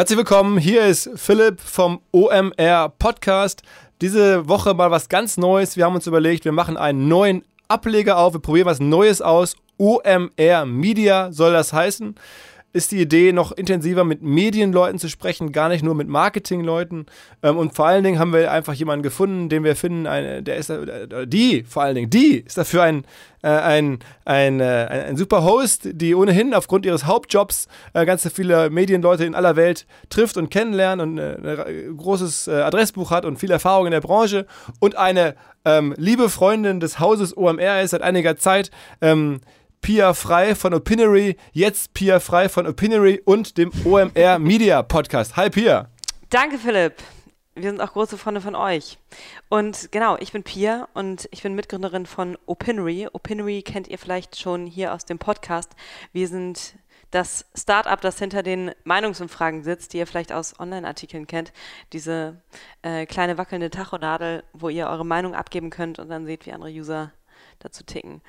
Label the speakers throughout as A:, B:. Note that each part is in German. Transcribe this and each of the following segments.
A: Herzlich willkommen, hier ist Philipp vom OMR Podcast. Diese Woche mal was ganz Neues. Wir haben uns überlegt, wir machen einen neuen Ableger auf, wir probieren was Neues aus. OMR Media soll das heißen ist die Idee, noch intensiver mit Medienleuten zu sprechen, gar nicht nur mit Marketingleuten. Ähm, und vor allen Dingen haben wir einfach jemanden gefunden, den wir finden, ein, der ist, äh, die vor allen Dingen, die ist dafür ein, äh, ein, ein, äh, ein, super Host, die ohnehin aufgrund ihres Hauptjobs äh, ganz viele Medienleute in aller Welt trifft und kennenlernt und äh, ein großes äh, Adressbuch hat und viel Erfahrung in der Branche und eine ähm, liebe Freundin des Hauses OMR ist seit einiger Zeit. Ähm, Pia Frei von Opinory, jetzt Pia Frei von Opinory und dem OMR Media Podcast. Hi Pia.
B: Danke Philipp. Wir sind auch große Freunde von euch. Und genau, ich bin Pia und ich bin Mitgründerin von Opinory. Opinory kennt ihr vielleicht schon hier aus dem Podcast. Wir sind das Startup, das hinter den Meinungsumfragen sitzt, die ihr vielleicht aus Online-Artikeln kennt. Diese äh, kleine wackelnde Tachonadel, wo ihr eure Meinung abgeben könnt und dann seht, wie andere User dazu ticken.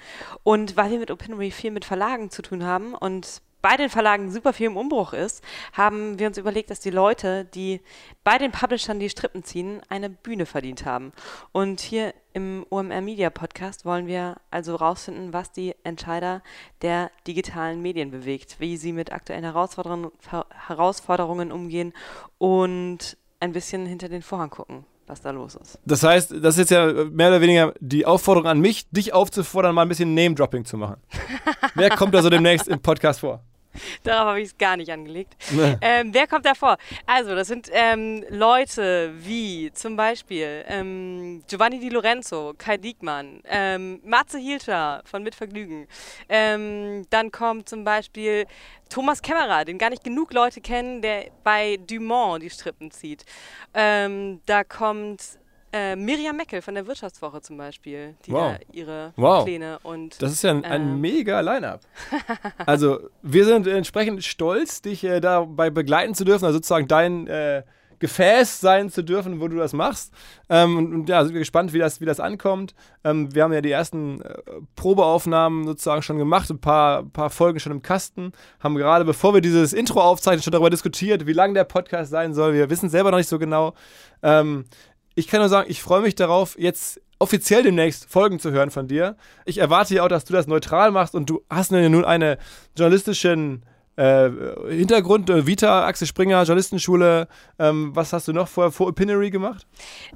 B: Und weil wir mit OpenRay viel mit Verlagen zu tun haben und bei den Verlagen super viel im Umbruch ist, haben wir uns überlegt, dass die Leute, die bei den Publishern die Strippen ziehen, eine Bühne verdient haben. Und hier im OMR Media Podcast wollen wir also rausfinden, was die Entscheider der digitalen Medien bewegt, wie sie mit aktuellen Herausforderungen, Herausforderungen umgehen und ein bisschen hinter den Vorhang gucken was da los ist.
A: Das heißt, das ist jetzt ja mehr oder weniger die Aufforderung an mich, dich aufzufordern, mal ein bisschen Name-Dropping zu machen. Wer kommt da so demnächst im Podcast vor?
B: Darauf habe ich es gar nicht angelegt. Nee. Ähm, wer kommt da vor? Also, das sind ähm, Leute wie zum Beispiel ähm, Giovanni Di Lorenzo, Kai Diekmann, ähm, Matze Hielscher von Mitvergnügen. Ähm, dann kommt zum Beispiel Thomas Kämmerer, den gar nicht genug Leute kennen, der bei Dumont die Strippen zieht. Ähm, da kommt äh, Miriam Meckel von der Wirtschaftswoche zum Beispiel, die wow. da ihre wow. Pläne und.
A: Das ist ja ein, ein äh, mega Line-Up. also, wir sind entsprechend stolz, dich äh, dabei begleiten zu dürfen, also sozusagen dein äh, Gefäß sein zu dürfen, wo du das machst. Ähm, und, und, ja, sind wir gespannt, wie das, wie das ankommt. Ähm, wir haben ja die ersten äh, Probeaufnahmen sozusagen schon gemacht, ein paar, paar Folgen schon im Kasten. Haben gerade, bevor wir dieses Intro aufzeichnen, schon darüber diskutiert, wie lang der Podcast sein soll. Wir wissen selber noch nicht so genau. Ähm, ich kann nur sagen, ich freue mich darauf, jetzt offiziell demnächst Folgen zu hören von dir. Ich erwarte ja auch, dass du das neutral machst und du hast ja nun einen journalistischen äh, Hintergrund, äh, Vita, Axel Springer, Journalistenschule. Ähm, was hast du noch vor, vor Opinory gemacht?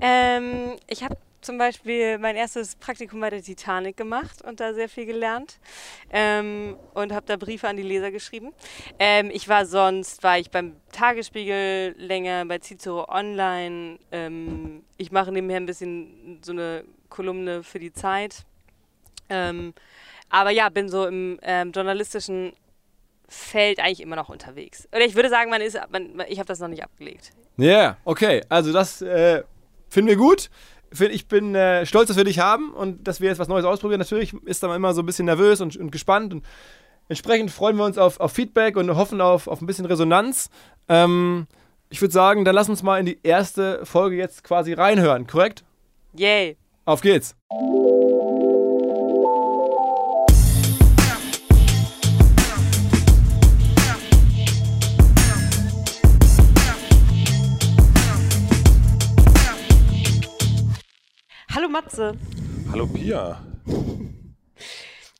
B: Ähm, ich habe zum Beispiel mein erstes Praktikum bei der Titanic gemacht und da sehr viel gelernt ähm, und habe da Briefe an die Leser geschrieben. Ähm, ich war sonst, war ich beim Tagesspiegel länger, bei Cicero Online. Ähm, ich mache nebenher ein bisschen so eine Kolumne für die Zeit. Ähm, aber ja, bin so im ähm, journalistischen Feld eigentlich immer noch unterwegs. Oder ich würde sagen, man ist, man, ich habe das noch nicht abgelegt.
A: Ja, yeah, okay. Also das äh, finden wir gut ich bin äh, stolz, dass wir dich haben und dass wir jetzt was Neues ausprobieren. Natürlich ist man immer so ein bisschen nervös und, und gespannt und entsprechend freuen wir uns auf, auf Feedback und hoffen auf, auf ein bisschen Resonanz. Ähm, ich würde sagen, dann lass uns mal in die erste Folge jetzt quasi reinhören, korrekt?
B: Yay.
A: Auf geht's.
B: Matze.
C: Hallo Pia.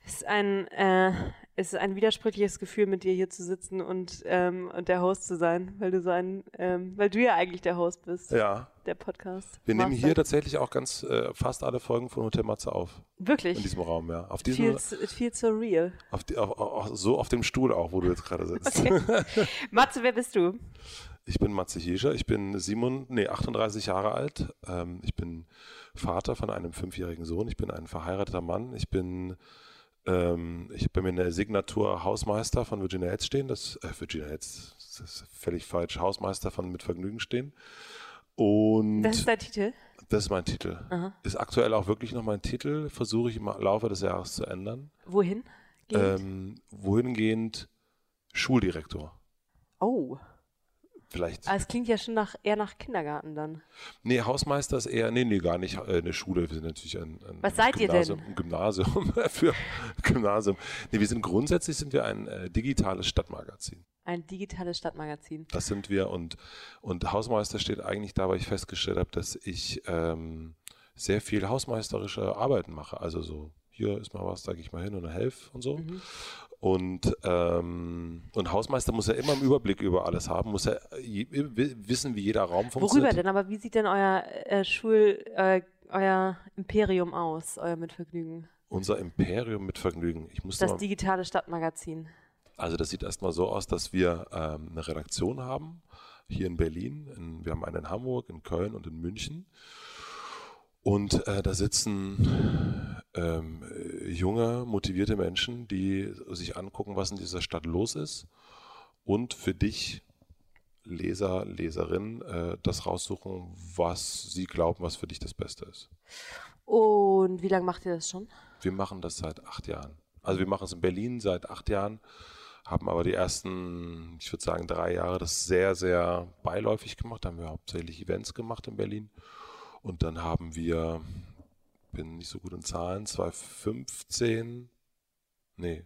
B: Es ist ein, äh, es ist ein widersprüchliches Gefühl, mit dir hier zu sitzen und, ähm, und der Host zu sein, weil du so ein, ähm, weil du ja eigentlich der Host bist.
C: Ja.
B: Der Podcast.
C: Wir Master. nehmen hier tatsächlich auch ganz äh, fast alle Folgen von Hotel Matze auf.
B: Wirklich?
C: In diesem Raum, ja. Auf diesem,
B: it, feels, it feels so real.
C: Auf die, auf, auf, so auf dem Stuhl auch, wo du jetzt gerade sitzt.
B: Okay. Matze, wer bist du?
C: Ich bin Matze Hiescher, ich bin 7, nee, 38 Jahre alt. Ähm, ich bin Vater von einem fünfjährigen Sohn. Ich bin ein verheirateter Mann. Ich bin, ähm, ich habe bei mir eine Signatur Hausmeister von Virginia Hetz stehen. Das, äh, Virginia Hetz, das ist völlig falsch. Hausmeister von Mit Vergnügen stehen. Und
B: das ist dein Titel?
C: Das ist mein Titel. Aha. Ist aktuell auch wirklich noch mein Titel. Versuche ich im Laufe des Jahres zu ändern.
B: Wohin?
C: Ähm, wohingehend Schuldirektor.
B: Oh.
C: Vielleicht.
B: Aber es klingt ja schon nach, eher nach Kindergarten dann.
C: Nee, Hausmeister ist eher, nee, nee, gar nicht äh, eine Schule. Wir sind natürlich ein, ein
B: Was seid ihr
C: Gymnasium,
B: denn?
C: Ein Gymnasium für Gymnasium. Nee, wir sind grundsätzlich sind wir ein äh, digitales Stadtmagazin.
B: Ein digitales Stadtmagazin.
C: Das sind wir und, und Hausmeister steht eigentlich da, weil ich festgestellt habe, dass ich ähm, sehr viel hausmeisterische Arbeiten mache. Also so, hier ist mal was, da gehe ich mal hin und helfe und so. Und, ähm, und Hausmeister muss ja immer einen Überblick über alles haben, muss ja je, wissen, wie jeder Raum funktioniert.
B: Worüber denn? Aber wie sieht denn euer äh, Schul, äh, euer Imperium aus, euer Mitvergnügen?
C: Unser Imperium mit Vergnügen. Ich muss
B: Das
C: mal,
B: digitale Stadtmagazin.
C: also das sieht erstmal so aus, dass wir ähm, eine Redaktion haben, hier in Berlin. In, wir haben eine in Hamburg, in Köln und in München. Und äh, da sitzen ähm, äh, junge, motivierte Menschen, die sich angucken, was in dieser Stadt los ist und für dich, Leser, Leserin, äh, das raussuchen, was sie glauben, was für dich das Beste ist.
B: Und wie lange macht ihr das schon?
C: Wir machen das seit acht Jahren. Also wir machen es in Berlin seit acht Jahren, haben aber die ersten, ich würde sagen, drei Jahre das sehr, sehr beiläufig gemacht. Da haben wir hauptsächlich Events gemacht in Berlin. Und dann haben wir, bin nicht so gut in Zahlen, 2015, nee,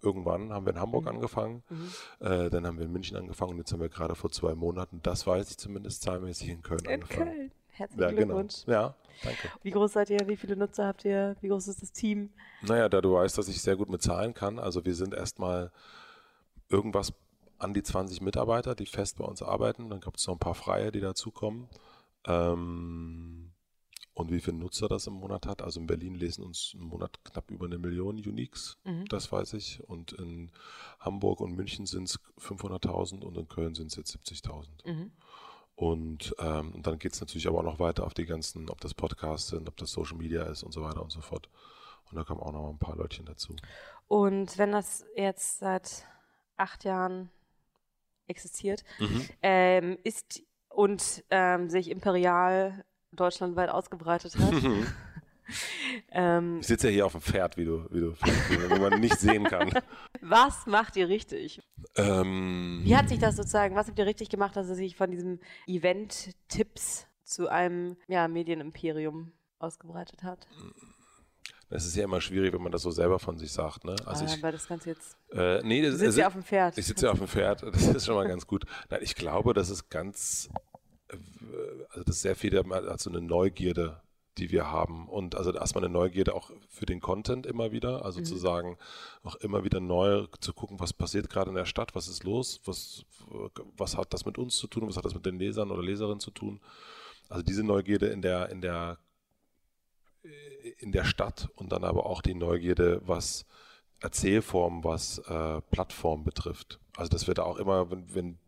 C: irgendwann haben wir in Hamburg angefangen, äh, dann haben wir in München angefangen und jetzt haben wir gerade vor zwei Monaten, das weiß ich zumindest zahlenmäßig, in Köln
B: In
C: angefangen.
B: Köln. Herzlichen
C: Ja, genau.
B: Glückwunsch.
C: Ja, danke.
B: Wie groß seid ihr? Wie viele Nutzer habt ihr? Wie groß ist das Team?
C: Naja, da du weißt, dass ich sehr gut mit Zahlen kann, also wir sind erstmal irgendwas an die 20 Mitarbeiter, die fest bei uns arbeiten. Dann gibt es noch ein paar Freie, die dazukommen. Ähm, und wie viele Nutzer das im Monat hat. Also in Berlin lesen uns im Monat knapp über eine Million Uniques, das weiß ich. Und in Hamburg und München sind es 500.000 und in Köln sind es jetzt 70.000. Und, ähm, und dann geht es natürlich aber auch noch weiter auf die ganzen, ob das Podcasts sind, ob das Social Media ist und so weiter und so fort. Und da kommen auch noch ein paar Leutchen dazu.
B: Und wenn das jetzt seit acht Jahren existiert,
C: Mhm.
B: ähm, ist und ähm, sich imperial deutschlandweit ausgebreitet hat, ähm,
C: Ich sitze ja hier auf dem Pferd, wie du, wie du, wie man nicht sehen kann.
B: was macht ihr richtig?
C: Ähm,
B: Wie hat sich das sozusagen, was habt ihr richtig gemacht, dass es sich von diesem Event-Tipps zu einem ja, Medienimperium ausgebreitet hat?
C: Es ist ja immer schwierig, wenn man das so selber von sich sagt. Ne? Also
B: Ah,
C: ich,
B: aber das Ganze jetzt.
C: äh, nee, das
B: Du sitzt ja auf dem Pferd.
C: Ich sitze ja auf dem Pferd, das ist schon mal ganz gut. Nein, ich glaube, das ist ganz, äh, also das ist sehr viel, also eine Neugierde, die wir haben. Und also erstmal eine Neugierde auch für den Content immer wieder, also zu sagen, auch immer wieder neu zu gucken, was passiert gerade in der Stadt, was ist los, was, was hat das mit uns zu tun, was hat das mit den Lesern oder Leserinnen zu tun. Also diese Neugierde in der, in der, in der Stadt und dann aber auch die Neugierde, was Erzählform, was äh, Plattform betrifft. Also das wird auch immer, wenn, wenn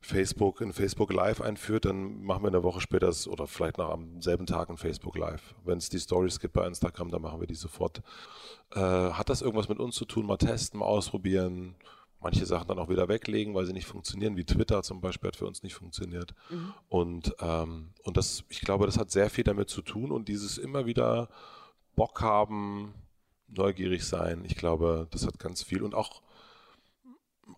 C: Facebook in Facebook Live einführt, dann machen wir eine Woche später oder vielleicht noch am selben Tag ein Facebook Live. Wenn es die Stories gibt bei Instagram, dann machen wir die sofort. Äh, hat das irgendwas mit uns zu tun? Mal testen, mal ausprobieren. Manche Sachen dann auch wieder weglegen, weil sie nicht funktionieren, wie Twitter zum Beispiel hat für uns nicht funktioniert. Und, ähm, und das, ich glaube, das hat sehr viel damit zu tun und dieses immer wieder Bock haben, neugierig sein. Ich glaube, das hat ganz viel und auch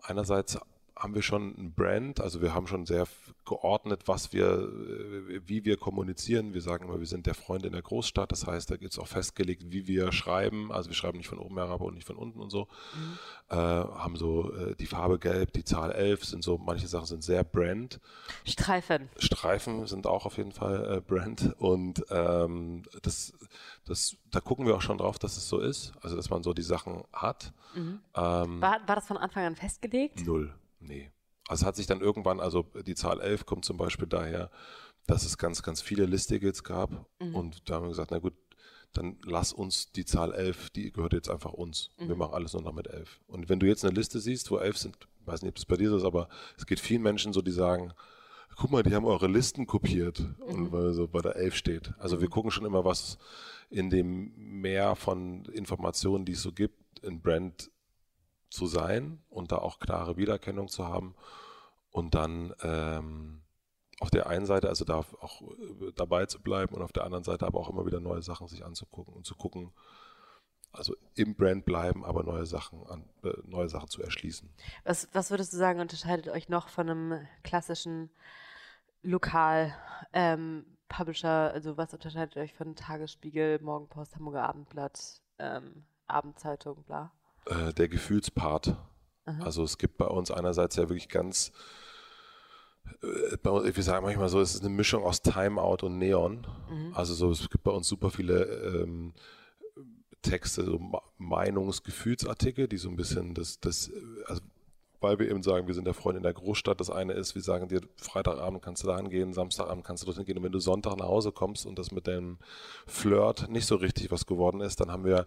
C: einerseits haben wir schon ein Brand, also wir haben schon sehr geordnet, was wir, äh, wie wir kommunizieren. Wir sagen immer, wir sind der Freund in der Großstadt. Das heißt, da gibt es auch festgelegt, wie wir schreiben. Also wir schreiben nicht von oben herab und nicht von unten und so. Äh, haben so äh, die Farbe gelb, die Zahl 11 sind so, manche Sachen sind sehr Brand.
B: Streifen.
C: Streifen sind auch auf jeden Fall äh, Brand und ähm, das, das, da gucken wir auch schon drauf, dass es so ist, also dass man so die Sachen hat. Ähm,
B: War, war das von Anfang an festgelegt?
C: Null, nee. Also es hat sich dann irgendwann, also die Zahl 11 kommt zum Beispiel daher, dass es ganz, ganz viele Listigals gab und da haben wir gesagt, na gut, dann lass uns die Zahl 11, die gehört jetzt einfach uns. Und wir machen alles nur noch mit 11. Und wenn du jetzt eine Liste siehst, wo 11 sind, weiß nicht, ob das bei dir so ist, aber es geht vielen Menschen so, die sagen, guck mal, die haben eure Listen kopiert und weil so bei der 11 steht. Also wir gucken schon immer, was in dem Meer von Informationen, die es so gibt, in Brand zu sein und da auch klare Wiedererkennung zu haben und dann ähm, auf der einen Seite also da auch äh, dabei zu bleiben und auf der anderen Seite aber auch immer wieder neue Sachen sich anzugucken und zu gucken, also im Brand bleiben, aber neue Sachen an, äh, neue Sachen zu erschließen.
B: Was, was würdest du sagen, unterscheidet euch noch von einem klassischen Lokal ähm, Publisher? Also was unterscheidet euch von Tagesspiegel, Morgenpost, Hamburger Abendblatt, ähm, Abendzeitung, bla?
C: Äh, der Gefühlspart. Aha. Also es gibt bei uns einerseits ja wirklich ganz äh, bei uns, wir sagen manchmal so, es ist eine Mischung aus Timeout und Neon. Mhm. Also so, es gibt bei uns super viele ähm, Texte, so Meinungsgefühlsartikel, die so ein bisschen das, das, also weil wir eben sagen, wir sind der Freund in der Großstadt. Das eine ist, wir sagen dir, Freitagabend kannst du da hingehen, Samstagabend kannst du dorthin gehen. Und wenn du Sonntag nach Hause kommst und das mit deinem Flirt nicht so richtig was geworden ist, dann haben wir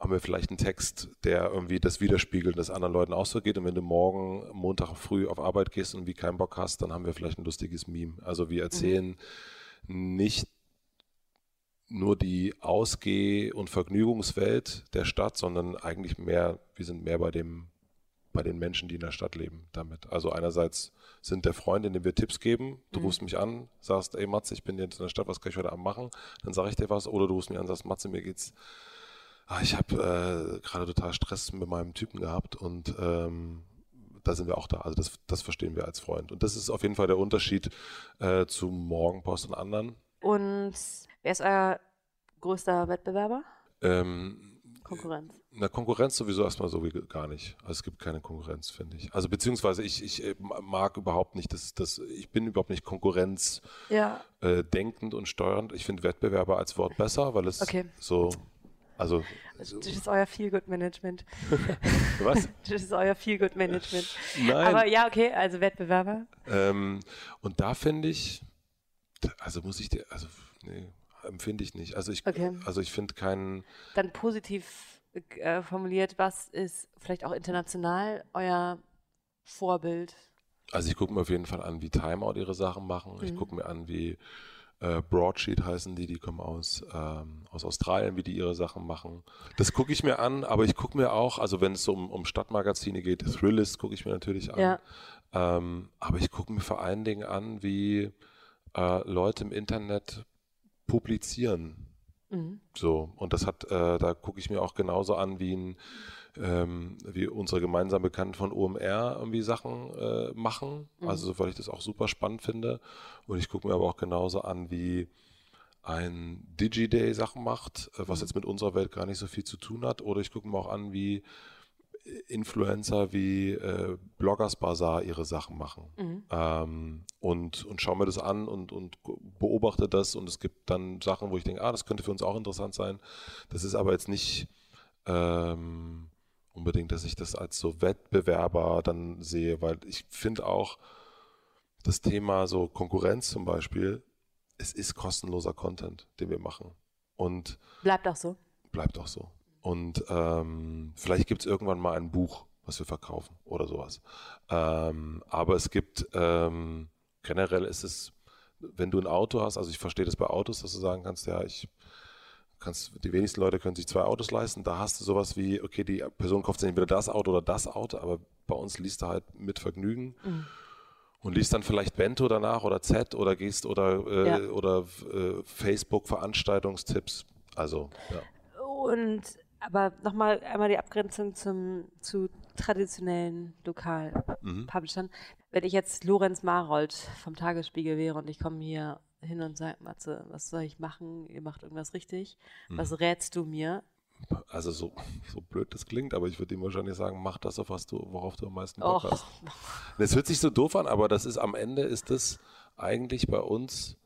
C: haben wir vielleicht einen Text, der irgendwie das widerspiegelt, das anderen Leuten auch so geht. Und wenn du morgen Montag früh auf Arbeit gehst und wie keinen Bock hast, dann haben wir vielleicht ein lustiges Meme. Also wir erzählen mhm. nicht nur die Ausgeh- und Vergnügungswelt der Stadt, sondern eigentlich mehr, wir sind mehr bei dem, bei den Menschen, die in der Stadt leben damit. Also einerseits sind der Freund, in dem wir Tipps geben. Du mhm. rufst mich an, sagst, ey Matze, ich bin jetzt in der Stadt, was kann ich heute Abend machen? Dann sage ich dir was. Oder du rufst mich an, sagst, Matze, mir geht's, ah, ich habe äh, gerade total Stress mit meinem Typen gehabt und ähm, da sind wir auch da. Also das, das verstehen wir als Freund. Und das ist auf jeden Fall der Unterschied äh, zu Morgenpost und anderen.
B: Und Wer ist euer größter Wettbewerber?
C: Ähm,
B: Konkurrenz.
C: Na, Konkurrenz sowieso erstmal so wie gar nicht. Also es gibt keine Konkurrenz, finde ich. Also beziehungsweise ich, ich äh, mag überhaupt nicht, dass das, ich bin überhaupt nicht Konkurrenz ja. äh, denkend und steuernd. Ich finde Wettbewerber als Wort besser, weil es okay. so also,
B: das ist euer Feel-Good-Management.
C: Was?
B: Das ist euer Feel-Good-Management.
C: Nein.
B: Aber ja, okay, also Wettbewerber.
C: Ähm, und da finde ich, also muss ich dir, also, nee, empfinde ich nicht. Also ich, okay. also ich finde keinen.
B: Dann positiv äh, formuliert, was ist vielleicht auch international euer Vorbild?
C: Also ich gucke mir auf jeden Fall an, wie Timeout ihre Sachen machen. Mhm. Ich gucke mir an, wie äh, Broadsheet heißen die, die kommen aus, ähm, aus Australien, wie die ihre Sachen machen. Das gucke ich mir an, aber ich gucke mir auch, also wenn es um, um Stadtmagazine geht, Thrillist gucke ich mir natürlich an. Ja. Ähm, aber ich gucke mir vor allen Dingen an, wie äh, Leute im Internet publizieren. Mhm. So, und das hat, äh, da gucke ich mir auch genauso an, wie, ein, ähm, wie unsere gemeinsamen Bekannten von OMR irgendwie Sachen äh, machen. Mhm. Also, weil ich das auch super spannend finde. Und ich gucke mir aber auch genauso an, wie ein Digiday Sachen macht, äh, was mhm. jetzt mit unserer Welt gar nicht so viel zu tun hat. Oder ich gucke mir auch an, wie Influencer wie äh, Bloggers Bazaar ihre Sachen machen. Mhm. Ähm, und, und schaue mir das an und, und beobachte das und es gibt dann Sachen, wo ich denke, ah, das könnte für uns auch interessant sein. Das ist aber jetzt nicht ähm, unbedingt, dass ich das als so Wettbewerber dann sehe, weil ich finde auch das Thema so Konkurrenz zum Beispiel, es ist kostenloser Content, den wir machen. Und
B: bleibt auch so.
C: Bleibt auch so. Und ähm, vielleicht gibt es irgendwann mal ein Buch, was wir verkaufen oder sowas. Ähm, aber es gibt ähm, generell ist es, wenn du ein Auto hast, also ich verstehe das bei Autos, dass du sagen kannst, ja, ich kannst, die wenigsten Leute können sich zwei Autos leisten. Da hast du sowas wie, okay, die Person kauft sich entweder das Auto oder das Auto, aber bei uns liest du halt mit Vergnügen. Mhm. Und liest dann vielleicht Bento danach oder Z oder gehst oder, äh, ja. oder äh, Facebook Veranstaltungstipps. Also, ja.
B: Und aber nochmal einmal die Abgrenzung zum, zu traditionellen Lokal-Publishern. Mhm. Wenn ich jetzt Lorenz Marold vom Tagesspiegel wäre und ich komme hier hin und sage, Matze, was soll ich machen? Ihr macht irgendwas richtig. Was rätst du mir?
C: Also so, so blöd das klingt, aber ich würde ihm wahrscheinlich sagen, mach das, auf was du, worauf du am meisten Bock Och. hast. Das hört sich so doof an, aber das ist am Ende ist das eigentlich bei uns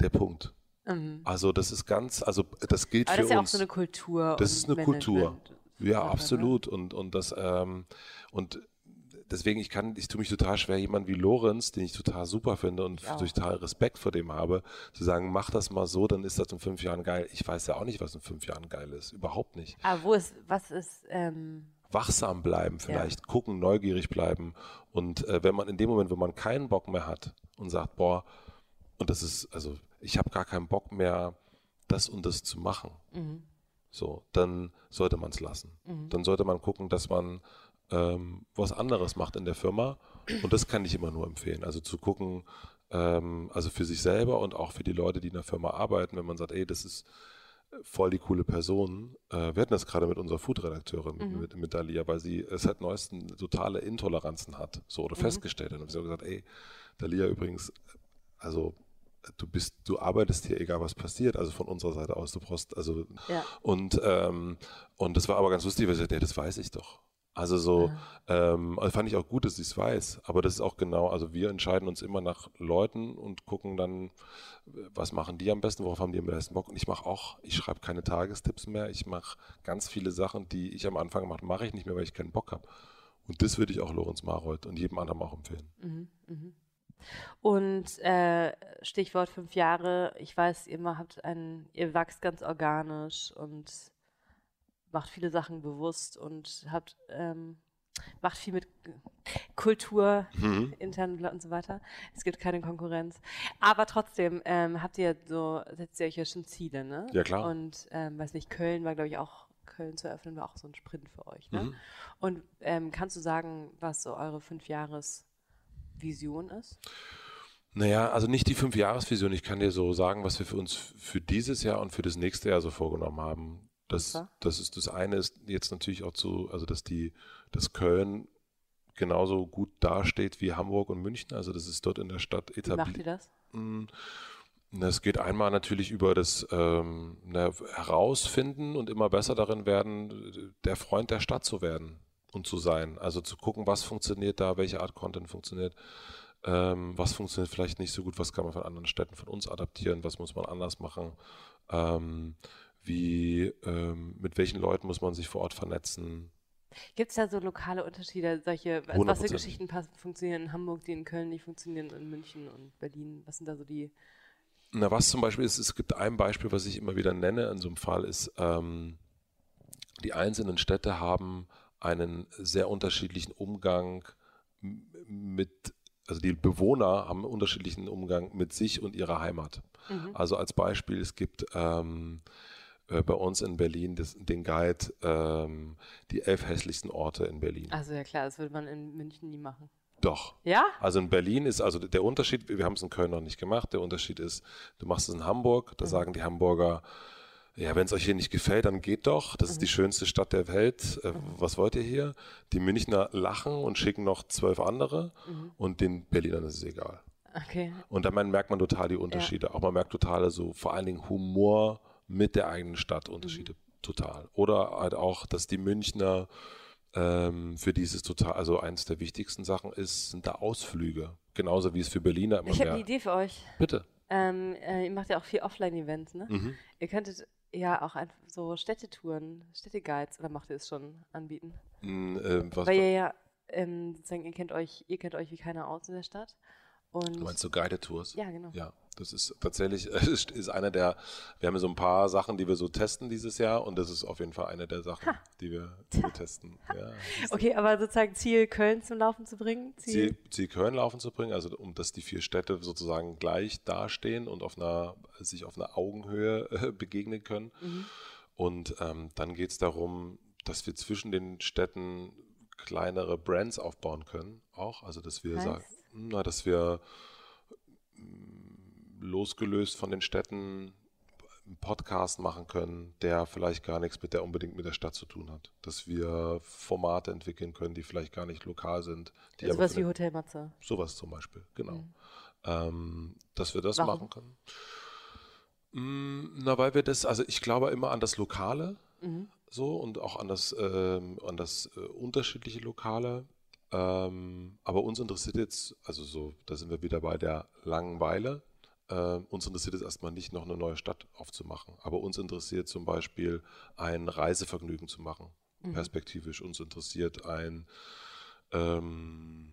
C: der Punkt. Mhm. Also das ist ganz, also das gilt Aber für uns. Das ist ja auch
B: so eine Kultur.
C: Das ist eine Kultur. Ja, ne? absolut. Und, und das, ähm, und deswegen, ich kann, ich tue mich total schwer, jemand wie Lorenz, den ich total super finde und ja. total Respekt vor dem habe, zu sagen, mach das mal so, dann ist das in fünf Jahren geil. Ich weiß ja auch nicht, was in fünf Jahren geil ist. Überhaupt nicht.
B: Aber wo ist, was ist, ähm
C: wachsam bleiben vielleicht, ja. gucken, neugierig bleiben. Und äh, wenn man in dem Moment, wenn man keinen Bock mehr hat und sagt, boah, und das ist, also ich habe gar keinen Bock mehr, das und das zu machen. Mhm. So, dann sollte man es lassen. Mhm. Dann sollte man gucken, dass man ähm, was anderes macht in der Firma. Und das kann ich immer nur empfehlen. Also zu gucken, ähm, also für sich selber und auch für die Leute, die in der Firma arbeiten, wenn man sagt, ey, das ist, voll die coole Person. Äh, wir hatten das gerade mit unserer Food-Redakteurin, mhm. mit, mit Dalia, weil sie seit neuesten totale Intoleranzen hat, so oder mhm. festgestellt hat. Und sie hat gesagt, ey, Dalia übrigens, also du bist, du arbeitest hier, egal was passiert, also von unserer Seite aus, du brauchst, also ja. und ähm, und das war aber ganz lustig, weil sie sagte, ja, das weiß ich doch. Also so, ja. ähm, also fand ich auch gut, dass sie es weiß. Aber das ist auch genau, also wir entscheiden uns immer nach Leuten und gucken dann, was machen die am besten, worauf haben die am besten Bock. Und ich mache auch, ich schreibe keine Tagestipps mehr. Ich mache ganz viele Sachen, die ich am Anfang gemacht mache ich nicht mehr, weil ich keinen Bock habe. Und das würde ich auch Lorenz Marold und jedem anderen auch empfehlen. Mhm,
B: mh. Und äh, Stichwort fünf Jahre, ich weiß, ihr habt ein, ihr wachst ganz organisch und macht viele Sachen bewusst und habt, ähm, macht viel mit Kultur, mhm. intern und so weiter. Es gibt keine Konkurrenz. Aber trotzdem ähm, habt ihr so, setzt ihr euch ja schon Ziele, ne?
C: Ja, klar.
B: Und, ähm, weiß nicht, Köln war, glaube ich, auch, Köln zu eröffnen, war auch so ein Sprint für euch, ne? Mhm. Und ähm, kannst du sagen, was so eure Fünfjahres-Vision ist?
C: Naja, also nicht die Fünfjahresvision. Ich kann dir so sagen, was wir für uns für dieses Jahr und für das nächste Jahr so vorgenommen haben. Das, das ist das eine ist jetzt natürlich auch zu, also dass die, dass Köln genauso gut dasteht wie Hamburg und München. Also das ist dort in der Stadt etabliert. Wie macht ihr das? Hm, es geht einmal natürlich über das ähm, na, Herausfinden und immer besser darin werden, der Freund der Stadt zu werden und zu sein. Also zu gucken, was funktioniert da, welche Art Content funktioniert, ähm, was funktioniert vielleicht nicht so gut, was kann man von anderen Städten von uns adaptieren, was muss man anders machen. Ähm, wie, ähm, mit welchen Leuten muss man sich vor Ort vernetzen.
B: Gibt es da so lokale Unterschiede, solche, also was für Geschichten passen, funktionieren in Hamburg, die in Köln nicht funktionieren, in München und Berlin? Was sind da so die
C: na, was zum Beispiel ist, es gibt ein Beispiel, was ich immer wieder nenne in so einem Fall, ist, ähm, die einzelnen Städte haben einen sehr unterschiedlichen Umgang mit, also die Bewohner haben einen unterschiedlichen Umgang mit sich und ihrer Heimat. Mhm. Also als Beispiel, es gibt ähm, äh, bei uns in Berlin das, den Guide ähm, die elf hässlichsten Orte in Berlin.
B: Also ja klar, das würde man in München nie machen.
C: Doch.
B: Ja?
C: Also in Berlin ist, also der Unterschied, wir haben es in Köln noch nicht gemacht, der Unterschied ist, du machst es in Hamburg, da mhm. sagen die Hamburger, ja, wenn es euch hier nicht gefällt, dann geht doch. Das mhm. ist die mhm. schönste Stadt der Welt. Äh, mhm. Was wollt ihr hier? Die Münchner lachen und schicken noch zwölf andere mhm. und den Berlinern ist es egal.
B: Okay.
C: Und dann merkt man total die Unterschiede. Ja. Auch man merkt total so vor allen Dingen Humor mit der eigenen Stadt Unterschiede mhm. total. Oder halt auch, dass die Münchner ähm, für dieses total, also eins der wichtigsten Sachen ist, sind da Ausflüge. Genauso wie es für Berliner immer
B: Ich habe eine Idee für euch.
C: Bitte.
B: Ähm, äh, ihr macht ja auch viel Offline-Events, ne? Mhm. Ihr könntet ja auch einfach so Städtetouren, Städteguides, oder macht ihr es schon anbieten?
C: Mhm, äh,
B: Weil ihr ja, ähm, sozusagen, ihr kennt euch, ihr kennt euch wie keiner aus in der Stadt. Und
C: du meinst so Guided Tours?
B: Ja, genau.
C: Ja, das ist tatsächlich, ist, einer der, wir haben so ein paar Sachen, die wir so testen dieses Jahr und das ist auf jeden Fall eine der Sachen, die wir, die wir testen. Ja,
B: okay, aber sozusagen Ziel Köln zum Laufen zu bringen?
C: Ziel? Ziel, Ziel Köln laufen zu bringen, also um dass die vier Städte sozusagen gleich dastehen und auf einer, sich auf einer Augenhöhe äh, begegnen können. Mhm. Und ähm, dann geht es darum, dass wir zwischen den Städten kleinere Brands aufbauen können, auch. Also dass wir sagen, na, dass wir mm, losgelöst von den Städten einen Podcast machen können, der vielleicht gar nichts mit der unbedingt mit der Stadt zu tun hat. Dass wir Formate entwickeln können, die vielleicht gar nicht lokal sind. Die
B: sowas wie Hotel Matze.
C: Sowas zum Beispiel, genau. Mhm. Ähm, dass wir das Warum? machen können. Mm, na, weil wir das, also ich glaube immer an das Lokale mhm. so und auch an das, ähm, an das äh, unterschiedliche Lokale. Ähm, aber uns interessiert jetzt, also so, da sind wir wieder bei der Langeweile. Äh, uns interessiert es erstmal nicht, noch eine neue Stadt aufzumachen. Aber uns interessiert zum Beispiel ein Reisevergnügen zu machen, mhm. perspektivisch. Uns interessiert ein ähm,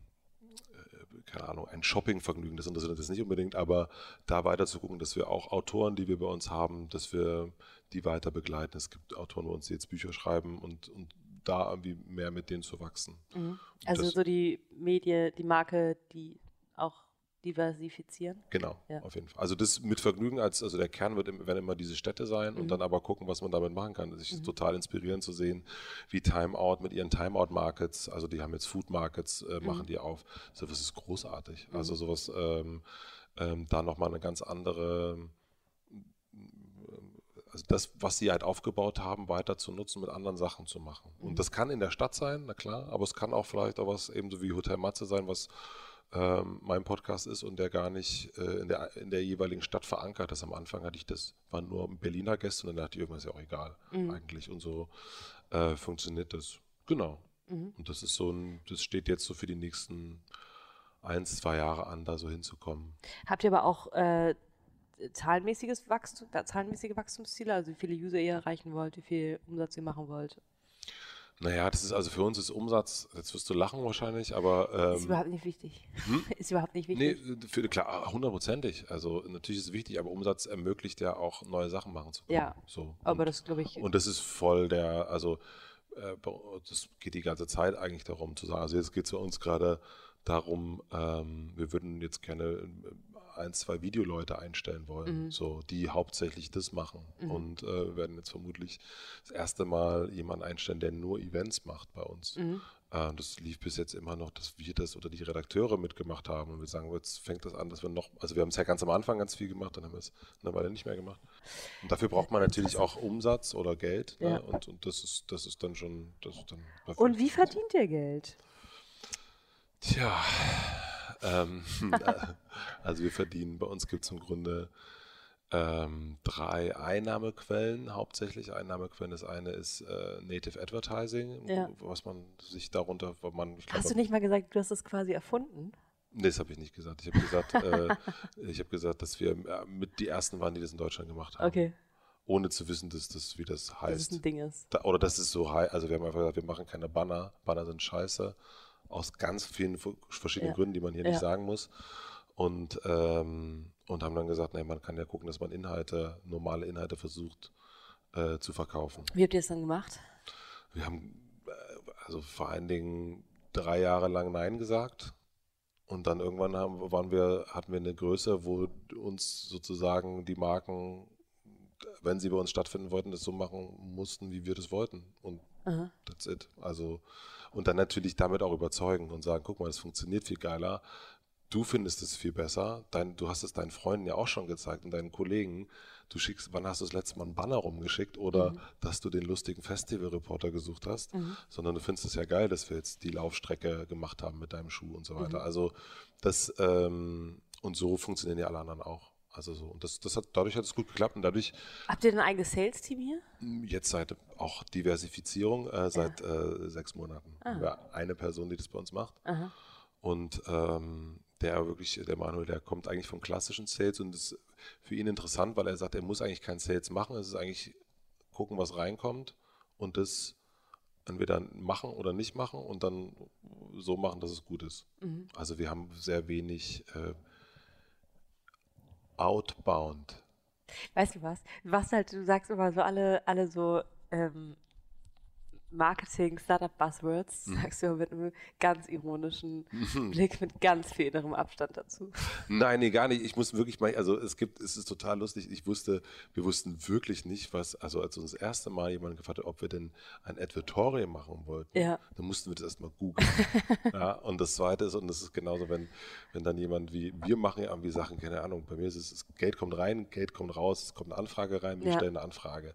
C: keine Ahnung, ein Shoppingvergnügen, das interessiert uns nicht unbedingt, aber da weiter zu gucken, dass wir auch Autoren, die wir bei uns haben, dass wir die weiter begleiten. Es gibt Autoren bei uns, die jetzt Bücher schreiben und, und da irgendwie mehr mit denen zu wachsen.
B: Mhm. Also das, so die Medie, die Marke, die auch diversifizieren.
C: Genau, ja. auf jeden Fall. Also das mit Vergnügen als, also der Kern wird, werden immer diese Städte sein mhm. und dann aber gucken, was man damit machen kann. Es ist mhm. total inspirierend zu sehen, wie Timeout mit ihren Timeout-Markets, also die haben jetzt Food-Markets, äh, mhm. machen die auf. Sowas ist großartig. Mhm. Also sowas, ähm, ähm, da nochmal eine ganz andere also das, was sie halt aufgebaut haben, weiter zu nutzen, mit anderen Sachen zu machen.
B: Mhm.
C: Und das kann in der Stadt sein, na klar, aber es kann auch vielleicht auch was ebenso wie Hotel Matze sein, was ähm, mein Podcast ist und der gar nicht äh, in, der, in der jeweiligen Stadt verankert ist. Am Anfang hatte ich das, waren nur Berliner Gäste und dann dachte ich, irgendwas ist ja auch egal
B: Mhm.
C: eigentlich. Und so äh, funktioniert das. Genau.
B: Mhm.
C: Und das ist so ein, das steht jetzt so für die nächsten eins, zwei Jahre an, da so hinzukommen.
B: Habt ihr aber auch äh, zahlenmäßiges Wachstum, zahlenmäßige Wachstumsziele, also wie viele User ihr erreichen wollt, wie viel Umsatz ihr machen wollt?
C: Naja, das ist also für uns ist Umsatz, jetzt wirst du lachen wahrscheinlich, aber
B: ist
C: ähm,
B: überhaupt nicht wichtig. ist überhaupt nicht
C: nee,
B: wichtig.
C: für, klar, hundertprozentig. Also natürlich ist es wichtig, aber Umsatz ermöglicht ja auch neue Sachen machen zu können.
B: Ja,
C: so.
B: aber
C: und,
B: das glaube ich.
C: und das ist voll der, also äh, das geht die ganze Zeit eigentlich darum zu sagen, also jetzt geht es für uns gerade darum, ähm, wir würden jetzt gerne äh, ein, zwei Videoleute einstellen wollen, so die hauptsächlich das machen und äh, werden jetzt vermutlich das erste Mal jemanden einstellen, der nur Events macht bei uns. Äh, das lief bis jetzt immer noch, dass wir das oder die Redakteure mitgemacht haben und wir sagen, jetzt fängt das an, dass wir noch, also wir haben es ja ganz am Anfang ganz viel gemacht, dann haben wir es eine Weile nicht mehr gemacht. Und dafür braucht man natürlich auch Umsatz oder Geld
B: Ja.
C: ne? und, und das ist das ist dann schon, das dann
B: Und wie verdient ihr Geld?
C: Tja, ähm, äh, also wir verdienen, bei uns gibt es im Grunde ähm, drei Einnahmequellen, hauptsächlich Einnahmequellen. Das eine ist äh, Native Advertising,
B: Ja.
C: was man sich darunter, wo man, ich
B: Hast du nicht mal gesagt, du hast das quasi erfunden?
C: Nee, das habe ich nicht gesagt. Ich habe gesagt, äh, ich habe gesagt, dass wir äh, mit die ersten waren, die das in Deutschland gemacht haben.
B: Okay,
C: Ohne zu wissen, dass das, wie das
B: dass es
C: heißt.
B: ein Ding ist.
C: Da, oder das ist so high, also wir haben einfach gesagt, wir machen keine Banner. Banner sind scheiße. Aus ganz vielen verschiedenen
B: Ja.
C: Gründen, die man hier
B: Ja.
C: nicht sagen muss. Und, ähm, und haben dann gesagt, nee, man kann ja gucken, dass man Inhalte, normale Inhalte versucht äh, zu verkaufen.
B: Wie habt ihr das dann gemacht?
C: Wir haben äh, also vor allen Dingen drei Jahre lang Nein gesagt. Und dann irgendwann haben, waren wir, hatten wir eine Größe, wo uns sozusagen die Marken, wenn sie bei uns stattfinden wollten, das so machen mussten, wie wir das wollten. Und that's it. Also, und dann natürlich damit auch überzeugen und sagen, guck mal, das funktioniert viel geiler. Du findest es viel besser. Dein, du hast es deinen Freunden ja auch schon gezeigt und deinen Kollegen. Du schickst, wann hast du das letzte Mal einen Banner rumgeschickt oder dass du den lustigen Festivalreporter gesucht hast, sondern du findest es ja geil, dass wir jetzt die Laufstrecke gemacht haben mit deinem Schuh und so weiter. Also das ähm, und so funktionieren ja alle anderen auch. Also so und das, das hat dadurch hat es gut geklappt und dadurch
B: Habt ihr ein eigenes Sales-Team hier?
C: Jetzt seit auch Diversifizierung, äh, seit äh, sechs Monaten.
B: Ah.
C: Wir haben ja eine Person, die das bei uns macht. Und ähm, der wirklich, der Manuel, der kommt eigentlich vom klassischen Sales und ist für ihn interessant, weil er sagt, er muss eigentlich kein Sales machen. Es ist eigentlich gucken, was reinkommt und das entweder machen oder nicht machen und dann so machen, dass es gut ist.
B: Mhm.
C: Also wir haben sehr wenig äh, outbound.
B: Weißt du was? Was halt, du sagst immer so alle, alle so ähm, Marketing, Startup-Buzzwords,
C: Mhm.
B: sagst du mit einem ganz ironischen Blick, mit ganz viel innerem Abstand dazu.
C: Nein, nee, gar nicht. Ich muss wirklich mal, also es gibt, es ist total lustig. Ich wusste, wir wussten wirklich nicht, was, also als uns das erste Mal jemand gefragt hat, ob wir denn ein Advertorium machen wollten,
B: Ja.
C: dann mussten wir das erstmal googeln. ja, und das zweite ist, und das ist genauso, wenn, wenn dann jemand wie, wir machen ja irgendwie Sachen, keine Ahnung, bei mir ist es, Geld kommt rein, Geld kommt raus, es kommt eine Anfrage rein, wir
B: Ja.
C: stellen eine Anfrage.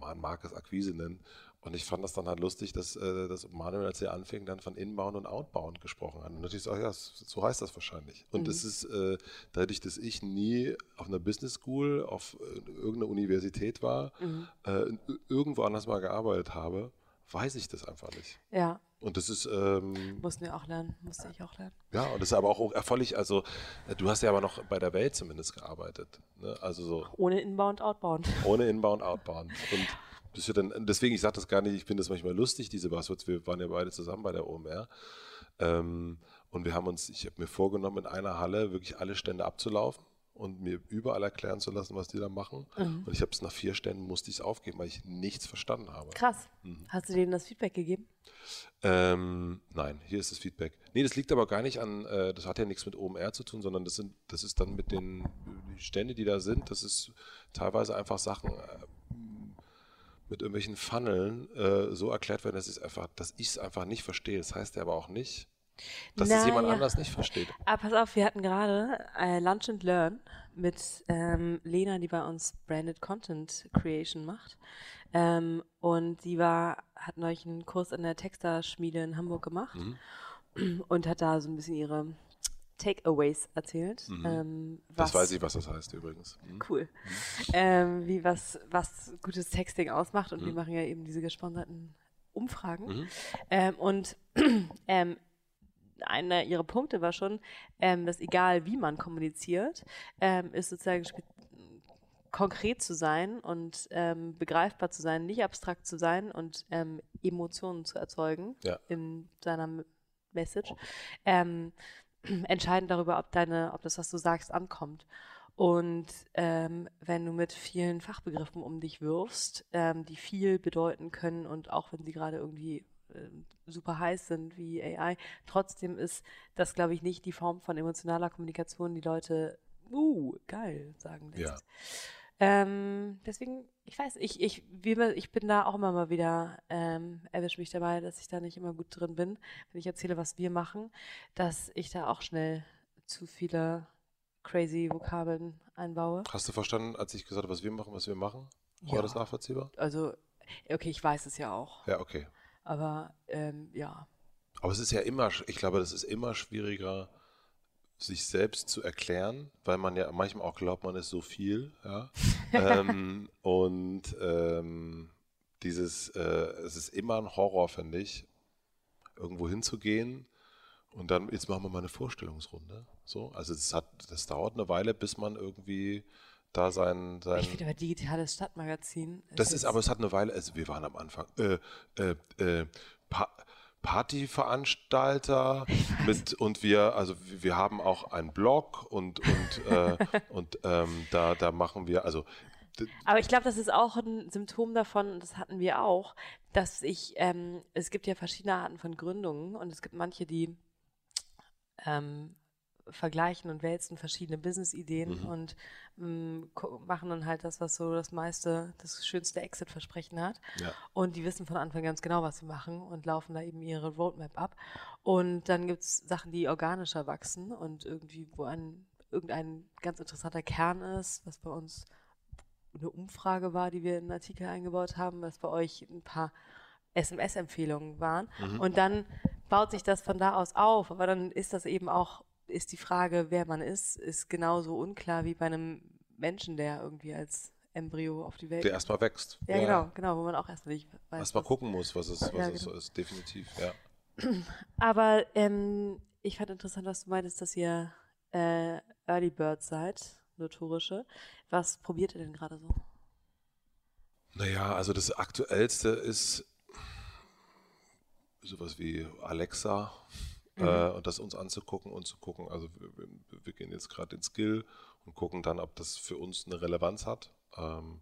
C: Man mag es Akquise nennen. Und ich fand das dann halt lustig, dass, äh, dass Manuel, als er anfing, dann von Inbound und Outbound gesprochen hat. Und natürlich so, ja, so heißt das wahrscheinlich. Und es ist äh, dadurch, dass ich nie auf einer Business School, auf äh, irgendeiner Universität war, äh, irgendwo anders mal gearbeitet habe, weiß ich das einfach nicht.
B: Ja,
C: Und das ist, ähm,
B: mussten wir auch lernen, musste ich auch lernen.
C: ja, und das ist aber auch erfolgreich, also du hast ja aber noch bei der Welt zumindest gearbeitet. Ne? Also so
B: Ohne Inbound, Outbound.
C: ohne Inbound, Outbound. Und das wird dann, deswegen, ich sage das gar nicht, ich finde das manchmal lustig, diese Buzzwords. Wir waren ja beide zusammen bei der OMR. Ähm, und wir haben uns, ich habe mir vorgenommen, in einer Halle wirklich alle Stände abzulaufen und mir überall erklären zu lassen, was die da machen. Und ich habe es nach vier Ständen, musste ich es aufgeben, weil ich nichts verstanden habe.
B: Krass.
C: Mhm.
B: Hast du denen das Feedback gegeben?
C: Ähm, nein, hier ist das Feedback. Nee, das liegt aber gar nicht an, äh, das hat ja nichts mit OMR zu tun, sondern das sind, das ist dann mit den die Stände, die da sind, das ist teilweise einfach Sachen äh, mit irgendwelchen Funneln äh, so erklärt werden, dass ich es einfach, dass ich es einfach nicht verstehe. Das heißt ja aber auch nicht, dass es
B: Na
C: jemand
B: ja.
C: anders nicht versteht.
B: Aber pass auf, wir hatten gerade äh, Lunch and Learn mit ähm, Lena, die bei uns Branded Content Creation macht. Ähm, und sie war, hat neulich einen Kurs in der Texterschmiede in Hamburg gemacht und hat da so ein bisschen ihre Takeaways erzählt. Ähm,
C: Das
B: was-
C: weiß ich, was das heißt übrigens. Mhm.
B: Cool. Ähm, wie was, was gutes Texting ausmacht und wir machen ja eben diese gesponserten Umfragen. Ähm, und ähm, einer ihrer Punkte war schon, ähm, dass egal wie man kommuniziert, ähm, ist sozusagen spe- konkret zu sein und ähm, begreifbar zu sein, nicht abstrakt zu sein und ähm, Emotionen zu erzeugen
C: Ja.
B: in seiner Message. Ähm, entscheidend darüber, ob deine, ob das, was du sagst, ankommt. Und ähm, wenn du mit vielen Fachbegriffen um dich wirfst, ähm, die viel bedeuten können und auch wenn sie gerade irgendwie ähm, super heiß sind wie AI, trotzdem ist das, glaube ich, nicht die Form von emotionaler Kommunikation, die Leute, uh, geil, sagen lässt.
C: Ja.
B: Ähm, deswegen, ich weiß, ich, ich, wie immer, ich bin da auch immer mal wieder, ähm, erwische mich dabei, dass ich da nicht immer gut drin bin, wenn ich erzähle, was wir machen, dass ich da auch schnell zu viele crazy Vokabeln einbaue.
C: Hast du verstanden, als ich gesagt habe, was wir machen, was wir machen?
B: Ja.
C: War das nachvollziehbar?
B: Also, okay, ich weiß es ja auch,
C: Ja, okay.
B: aber ähm, ja.
C: Aber es ist ja immer, ich glaube, das ist immer schwieriger, sich selbst zu erklären, weil man ja manchmal auch glaubt, man ist so viel, ja. ähm, und ähm, dieses, äh, es ist immer ein Horror, finde ich, irgendwo hinzugehen und dann, jetzt machen wir mal eine Vorstellungsrunde. So, also das hat, das dauert eine Weile, bis man irgendwie da sein, sein
B: Ich finde aber digitales Stadtmagazin.
C: das ist aber, es hat eine Weile, also wir waren am Anfang, äh, äh, äh, pa Partyveranstalter mit und wir, also wir haben auch einen Blog und und äh, und ähm, da da machen wir, also
B: Aber ich glaube, das ist auch ein Symptom davon, das hatten wir auch, dass ich, ähm, es gibt ja verschiedene Arten von Gründungen und es gibt manche, die ähm, vergleichen und wälzen verschiedene Business-Ideen und ähm, gu- machen dann halt das, was so das meiste, das schönste Exit-Versprechen hat.
C: Ja.
B: Und die wissen von Anfang ganz genau, was sie machen und laufen da eben ihre Roadmap ab. Und dann gibt's Sachen, die organischer wachsen und irgendwie, wo ein, irgendein ganz interessanter Kern ist, was bei uns eine Umfrage war, die wir in einen Artikel eingebaut haben, was bei euch ein paar SMS-Empfehlungen waren. Und dann baut sich das von da aus auf. Aber dann ist das eben auch, ist die Frage, wer man ist, ist genauso unklar wie bei einem Menschen, der irgendwie als Embryo auf die Welt
C: der erstmal wächst.
B: Ja, genau, genau, wo man auch erstmal nicht weiß.
C: Erstmal gucken muss, was es, was
B: Ja,
C: es
B: genau.
C: ist, definitiv, ja.
B: Aber ähm, ich fand interessant, was du meintest, dass ihr äh, Early Birds seid, notorische. Was probiert ihr denn gerade so?
C: Naja, also das Aktuellste ist sowas wie Alexa äh, und das uns anzugucken und zu gucken. Also wir, wir- gehen jetzt gerade in Skill und gucken dann, ob das für uns eine Relevanz hat. Ähm,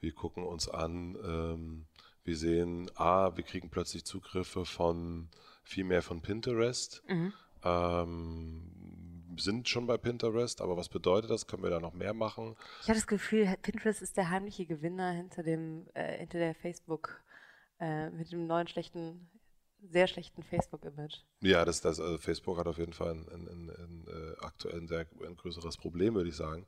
C: wir gucken uns an, ähm, wir sehen, ah, wir kriegen plötzlich Zugriffe von viel mehr von Pinterest. Ähm, sind schon bei Pinterest, aber was bedeutet das? Können wir da noch mehr machen?
B: Ich hatte das Gefühl, Pinterest ist der heimliche Gewinner hinter dem, äh, hinter der Facebook, äh, mit dem neuen schlechten, sehr schlechten Facebook-Image.
C: Ja, das, das, also Facebook hat auf jeden Fall ein, ein, ein, ein, äh, aktuell ein sehr ein größeres Problem, würde ich sagen.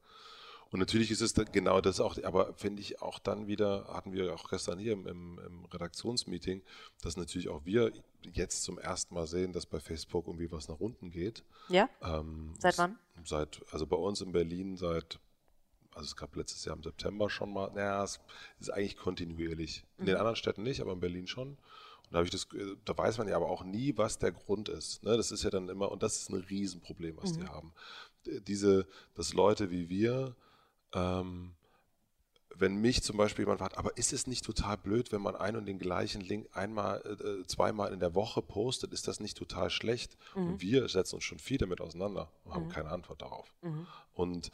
C: Und natürlich ist es genau das auch, aber finde ich auch dann wieder, hatten wir auch gestern hier im, im, im Redaktionsmeeting, dass natürlich auch wir jetzt zum ersten Mal sehen, dass bei Facebook irgendwie was nach unten geht.
B: Ja?
C: Ähm,
B: Seit wann?
C: Seit, also bei uns in Berlin seit, also es gab letztes Jahr im September schon mal, naja, es ist eigentlich kontinuierlich. In den anderen Städten nicht, aber in Berlin schon. Und da das, äh, da weiß man ja aber auch nie, was der Grund ist. Ne? Das ist ja dann immer, und das ist ein Riesenproblem, was die haben. Diese, dass Leute wie wir, ähm, wenn mich zum Beispiel jemand fragt, aber ist es nicht total blöd, wenn man einen und den gleichen Link einmal, äh, zweimal in der Woche postet, ist das nicht total schlecht? Und wir setzen uns schon viel damit auseinander und haben keine Antwort darauf. Und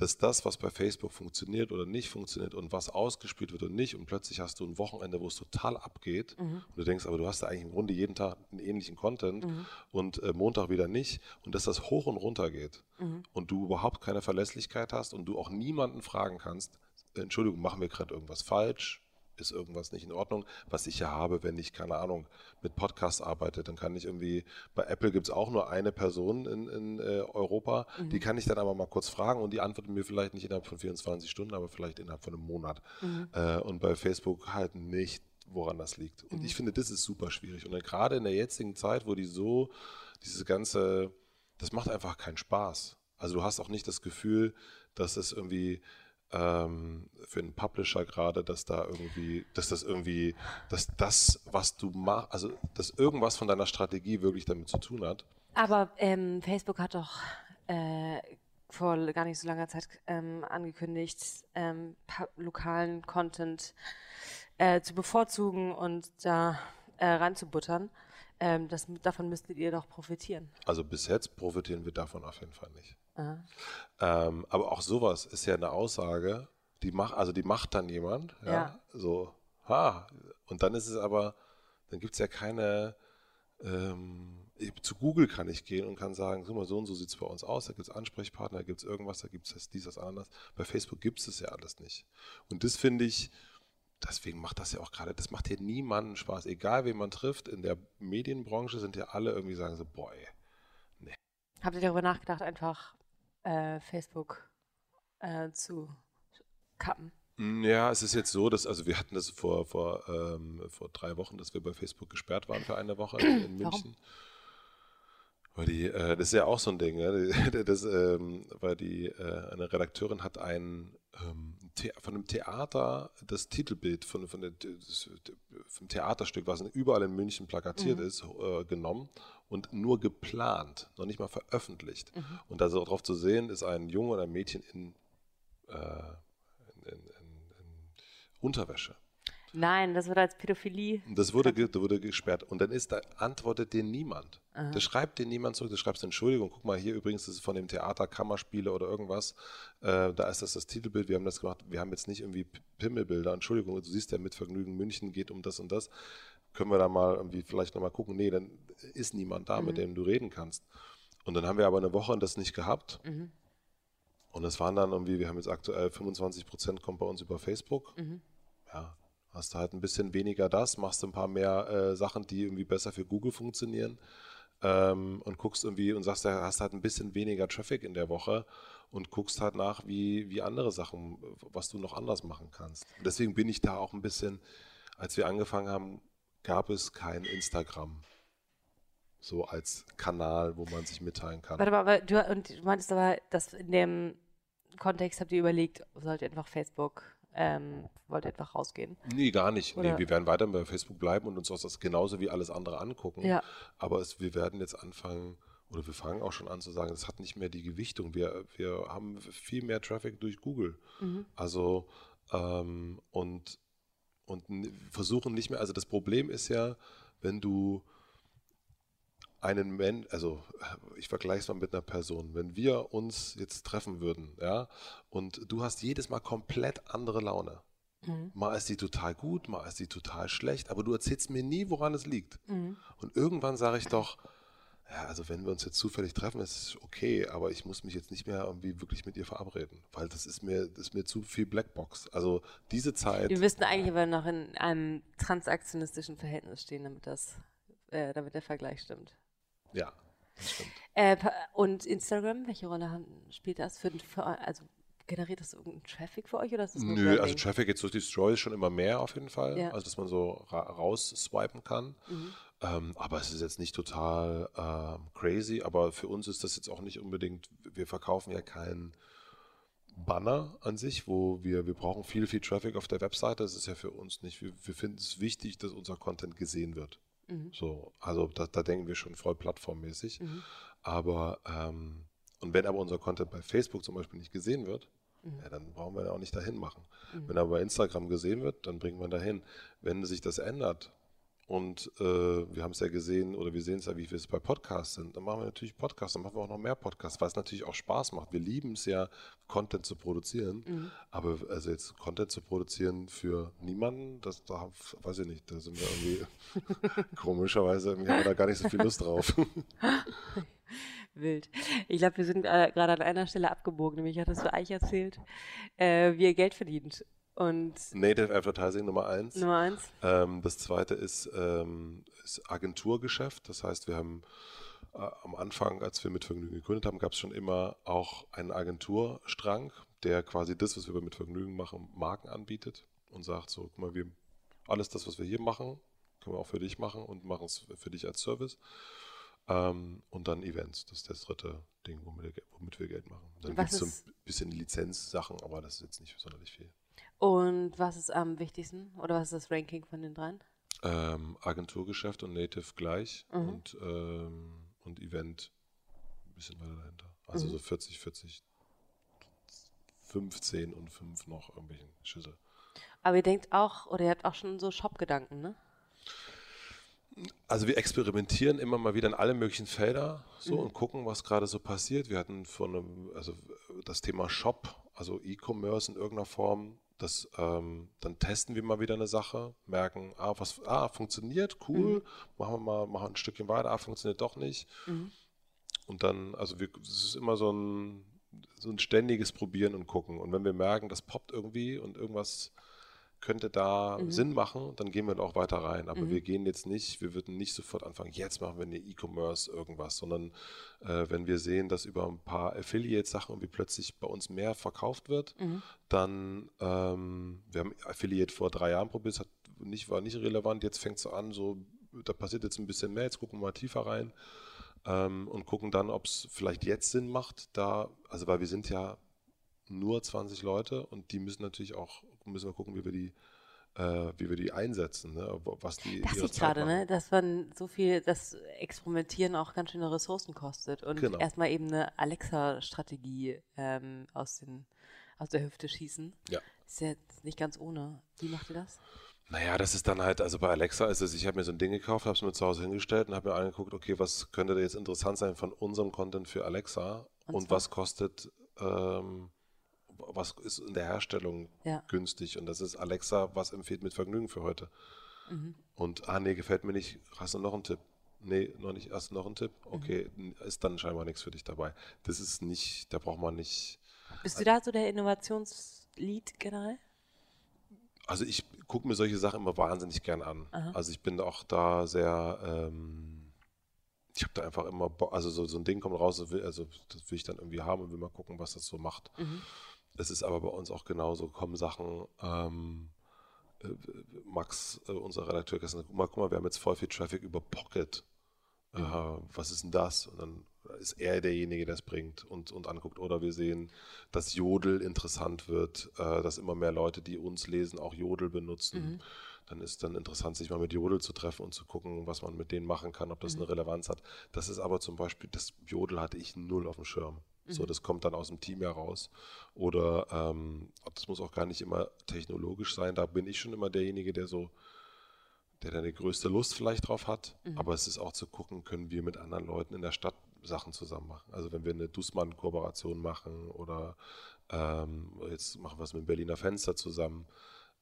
C: dass das, was bei Facebook funktioniert oder nicht funktioniert und was ausgespielt wird und nicht, und plötzlich hast du ein Wochenende, wo es total abgeht und du denkst, aber du hast da eigentlich im Grunde jeden Tag einen ähnlichen Content und äh, Montag wieder nicht und dass das hoch und runter geht und du überhaupt keine Verlässlichkeit hast und du auch niemanden fragen kannst, Entschuldigung, machen wir gerade irgendwas falsch? Ist irgendwas nicht in Ordnung, was ich ja habe, wenn ich, keine Ahnung, mit Podcasts arbeite, dann kann ich irgendwie, bei Apple gibt es auch nur eine Person in, in äh, Europa, mhm. die kann ich dann aber mal kurz fragen und die antwortet mir vielleicht nicht innerhalb von 24 Stunden, aber vielleicht innerhalb von einem Monat. Mhm. Äh, und bei Facebook halt nicht woran das liegt. Und mhm. ich finde, das ist super schwierig. Und gerade in der jetzigen Zeit, wo die so, dieses ganze, das macht einfach keinen Spaß. Also du hast auch nicht das Gefühl, dass es irgendwie ähm, für einen Publisher gerade, dass da irgendwie, dass das irgendwie, dass das, was du machst, also dass irgendwas von deiner Strategie wirklich damit zu tun hat.
B: Aber ähm, Facebook hat doch äh, vor gar nicht so langer Zeit ähm, angekündigt, ähm, lokalen Content äh, zu bevorzugen und da äh, reinzubuttern. Ähm, das, davon müsstet ihr doch profitieren.
C: Also bis jetzt profitieren wir davon auf jeden Fall nicht. Ähm, aber auch sowas ist ja eine Aussage, die macht, also die macht dann jemand, ja, ja. so, ha, und dann ist es aber, dann gibt es ja keine, ähm, zu Google kann ich gehen und kann sagen, so mal so und so sieht es bei uns aus, da gibt es Ansprechpartner, da gibt es irgendwas, da gibt es dies, das, anderes. Bei Facebook gibt es das ja alles nicht. Und das finde ich, deswegen macht das ja auch gerade, das macht hier niemanden Spaß. Egal wen man trifft, in der Medienbranche sind ja alle irgendwie sagen so, boy,
B: nee. Habt ihr darüber nachgedacht, einfach äh, Facebook äh, zu kappen?
C: Mm, ja, es ist jetzt so, dass, also wir hatten das vor, vor, ähm, vor drei Wochen, dass wir bei Facebook gesperrt waren für eine Woche in, in München. Warum? Weil die, äh, das ist ja auch so ein Ding, ne? das, ähm, weil die, äh, eine Redakteurin hat ein ähm, von einem Theater das Titelbild von, von der, das, vom Theaterstück, was überall in München plakatiert mhm. ist, äh, genommen und nur geplant, noch nicht mal veröffentlicht. Mhm. Und da so drauf zu sehen ist ein Junge oder ein Mädchen in, äh, in, in, in Unterwäsche.
B: Nein, das wurde als Pädophilie.
C: Das wurde, wurde gesperrt. Und dann ist da, antwortet dir niemand. Aha. Da schreibt dir niemand zurück. Da schreibst du Entschuldigung, guck mal, hier übrigens, das ist von dem Theater Kammerspiele oder irgendwas. Äh, da ist das das Titelbild. Wir haben das gemacht. Wir haben jetzt nicht irgendwie Pimmelbilder. Entschuldigung, du siehst ja mit Vergnügen, München geht um das und das. Können wir da mal irgendwie vielleicht nochmal gucken? Nee, dann ist niemand da, mhm. mit dem du reden kannst. Und dann haben wir aber eine Woche das nicht gehabt. Mhm. Und es waren dann irgendwie, wir haben jetzt aktuell 25 Prozent kommt bei uns über Facebook. Mhm. Ja, Hast du halt ein bisschen weniger das, machst ein paar mehr äh, Sachen, die irgendwie besser für Google funktionieren ähm, und guckst irgendwie und sagst, da hast halt ein bisschen weniger Traffic in der Woche und guckst halt nach, wie, wie andere Sachen, was du noch anders machen kannst. Und deswegen bin ich da auch ein bisschen, als wir angefangen haben, gab es kein Instagram so als Kanal, wo man sich mitteilen kann.
B: Warte mal, aber du, und du meintest aber, dass in dem Kontext habt ihr überlegt, sollte einfach Facebook ähm, wollt ihr einfach rausgehen?
C: Nee, gar nicht. Nee, wir werden weiter bei Facebook bleiben und uns das genauso wie alles andere angucken. Ja. Aber es, wir werden jetzt anfangen, oder wir fangen auch schon an zu sagen, es hat nicht mehr die Gewichtung. Wir, wir haben viel mehr Traffic durch Google. Mhm. Also, ähm, und, und versuchen nicht mehr, also das Problem ist ja, wenn du einen Mensch, also ich vergleiche es mal mit einer Person, wenn wir uns jetzt treffen würden, ja, und du hast jedes Mal komplett andere Laune. Mhm. Mal ist sie total gut, mal ist sie total schlecht, aber du erzählst mir nie, woran es liegt. Mhm. Und irgendwann sage ich doch, ja, also wenn wir uns jetzt zufällig treffen, ist es okay, aber ich muss mich jetzt nicht mehr irgendwie wirklich mit ihr verabreden, weil das ist mir, das ist mir zu viel Blackbox. Also diese Zeit.
B: Wir müssten eigentlich aber noch in einem transaktionistischen Verhältnis stehen, damit das, äh, damit der Vergleich stimmt.
C: Ja, das stimmt.
B: Äh, und Instagram, welche Rolle spielt das für, für also generiert das irgendeinen Traffic für euch oder ist das
C: Nö, Branding? also Traffic jetzt durch die Stories schon immer mehr auf jeden Fall, ja. also dass man so ra rausswipen kann. Mhm. Ähm, aber es ist jetzt nicht total ähm, crazy, aber für uns ist das jetzt auch nicht unbedingt, wir verkaufen ja keinen Banner an sich, wo wir, wir brauchen viel, viel Traffic auf der Webseite. Das ist ja für uns nicht, wir, wir finden es wichtig, dass unser Content gesehen wird. Mhm. So, also da, da, denken wir schon voll plattformmäßig. Mhm. Aber ähm, und wenn aber unser Content bei Facebook zum Beispiel nicht gesehen wird, mhm. ja, dann brauchen wir ja auch nicht dahin machen. Mhm. Wenn aber bei Instagram gesehen wird, dann bringen wir dahin. Wenn sich das ändert, und äh, wir haben es ja gesehen oder wir sehen es ja, wie wir es bei Podcasts sind. Dann machen wir natürlich Podcasts, dann machen wir auch noch mehr Podcasts, weil es natürlich auch Spaß macht. Wir lieben es ja, Content zu produzieren. Mhm. Aber also jetzt Content zu produzieren für niemanden, das da weiß ich nicht, da sind wir irgendwie komischerweise irgendwie haben wir da gar nicht so viel Lust drauf.
B: Wild. Ich glaube, wir sind äh, gerade an einer Stelle abgebogen, nämlich hattest du Eich erzählt, äh, wie ihr Geld verdient Und
C: Native Advertising Nummer eins.
B: Nummer eins.
C: Ähm, das zweite ist, ähm, ist Agenturgeschäft. Das heißt, wir haben äh, am Anfang, als wir mit Vergnügen gegründet haben, gab es schon immer auch einen Agenturstrang, der quasi das, was wir bei mit Vergnügen machen, Marken anbietet und sagt so, guck mal, wir alles das, was wir hier machen, können wir auch für dich machen und machen es für dich als Service. Ähm, und dann Events, das ist das dritte Ding, womit wir, womit wir Geld machen. Dann gibt es so ein bisschen Lizenzsachen, aber das ist jetzt nicht sonderlich viel.
B: Und was ist am wichtigsten? Oder was ist das Ranking von den dreien?
C: Ähm, Agenturgeschäft und Native gleich
B: Mhm.
C: und, ähm, und Event ein bisschen weiter dahinter. Also
B: Mhm.
C: so 40, 40, 15 und 5 noch irgendwelchen Schüsse.
B: Aber ihr denkt auch, oder ihr habt auch schon so Shop-Gedanken, ne?
C: Also wir experimentieren immer mal wieder in alle möglichen Felder so
B: Mhm.
C: und gucken, was gerade so passiert. Wir hatten von einem, also das Thema Shop, also E-Commerce in irgendeiner Form, das ähm, dann testen wir mal wieder eine Sache, merken, ah, was, ah, funktioniert, cool, machen wir mal, machen ein Stückchen weiter, ah, funktioniert doch nicht. Und dann, also es ist immer so ein, so ein ständiges Probieren und Gucken. Und wenn wir merken, das poppt irgendwie und irgendwas könnte da Sinn machen, dann gehen wir da auch weiter rein. Aber wir gehen jetzt nicht, wir würden nicht sofort anfangen, jetzt machen wir eine E-Commerce irgendwas, sondern äh, wenn wir sehen, dass über ein paar Affiliate-Sachen irgendwie plötzlich bei uns mehr verkauft wird, dann, ähm, wir haben Affiliate vor drei Jahren probiert, hat nicht, war nicht relevant, jetzt fängt es an, so, da passiert jetzt ein bisschen mehr, jetzt gucken wir mal tiefer rein ähm, und gucken dann, ob es vielleicht jetzt Sinn macht, da, also weil wir sind ja nur 20 Leute und die müssen natürlich auch, müssen wir gucken, wie wir die, äh, wie wir die einsetzen, ne? was die
B: Das
C: Zeit
B: gerade, ne? Dass man so viel, das Experimentieren auch ganz schöne Ressourcen kostet und
C: Genau.
B: erstmal eben eine Alexa-Strategie ähm, aus, den, aus der Hüfte schießen.
C: Ja.
B: Ist ja jetzt nicht ganz ohne. Wie macht ihr das?
C: Naja, das ist dann halt, also bei Alexa ist es, ich habe mir so ein Ding gekauft, habe es mir zu Hause hingestellt und habe mir angeguckt, okay, was könnte da jetzt interessant sein von unserem Content für Alexa und,
B: zwar?
C: was kostet, ähm, was ist in der Herstellung
B: Ja.
C: günstig und das ist Alexa, was empfiehlt mit Vergnügen für heute.
B: Mhm.
C: Und, ah nee, gefällt mir nicht, hast du noch einen Tipp? Nee, noch nicht, hast du noch einen Tipp? Okay,
B: Mhm.
C: ist dann scheinbar nichts für dich dabei. Das ist nicht, da braucht man nicht,
B: Bist du da so der Innovationslead generell?
C: Also ich gucke mir solche Sachen immer wahnsinnig gern an. Also ich bin auch da sehr, ähm, ich habe da einfach immer, also so, so ein Ding kommt raus, also das will ich dann irgendwie haben und will mal gucken, was das so macht. Es ist aber bei uns auch genauso, kommen Sachen, ähm, äh, Max, äh, unser Redakteur, gestern, guck mal, guck mal, wir haben jetzt voll viel Traffic über Pocket. Äh, was ist denn das? Und dann ist er derjenige, der es bringt und, und anguckt. Oder wir sehen, dass Jodel interessant wird, äh, dass immer mehr Leute, die uns lesen, auch Jodel benutzen. Dann ist dann interessant, sich mal mit Jodel zu treffen und zu gucken, was man mit denen machen kann, ob das eine Relevanz hat. Das ist aber zum Beispiel, das Jodel hatte ich null auf dem Schirm. So, das kommt dann aus dem Team heraus. Oder ähm, das muss auch gar nicht immer technologisch sein. Da bin ich schon immer derjenige, der so der da die größte Lust vielleicht drauf hat. Aber es ist auch zu gucken, können wir mit anderen Leuten in der Stadt Sachen zusammen machen. Also wenn wir eine Dussmann-Kooperation machen oder ähm, jetzt machen wir es mit dem Berliner Fenster zusammen,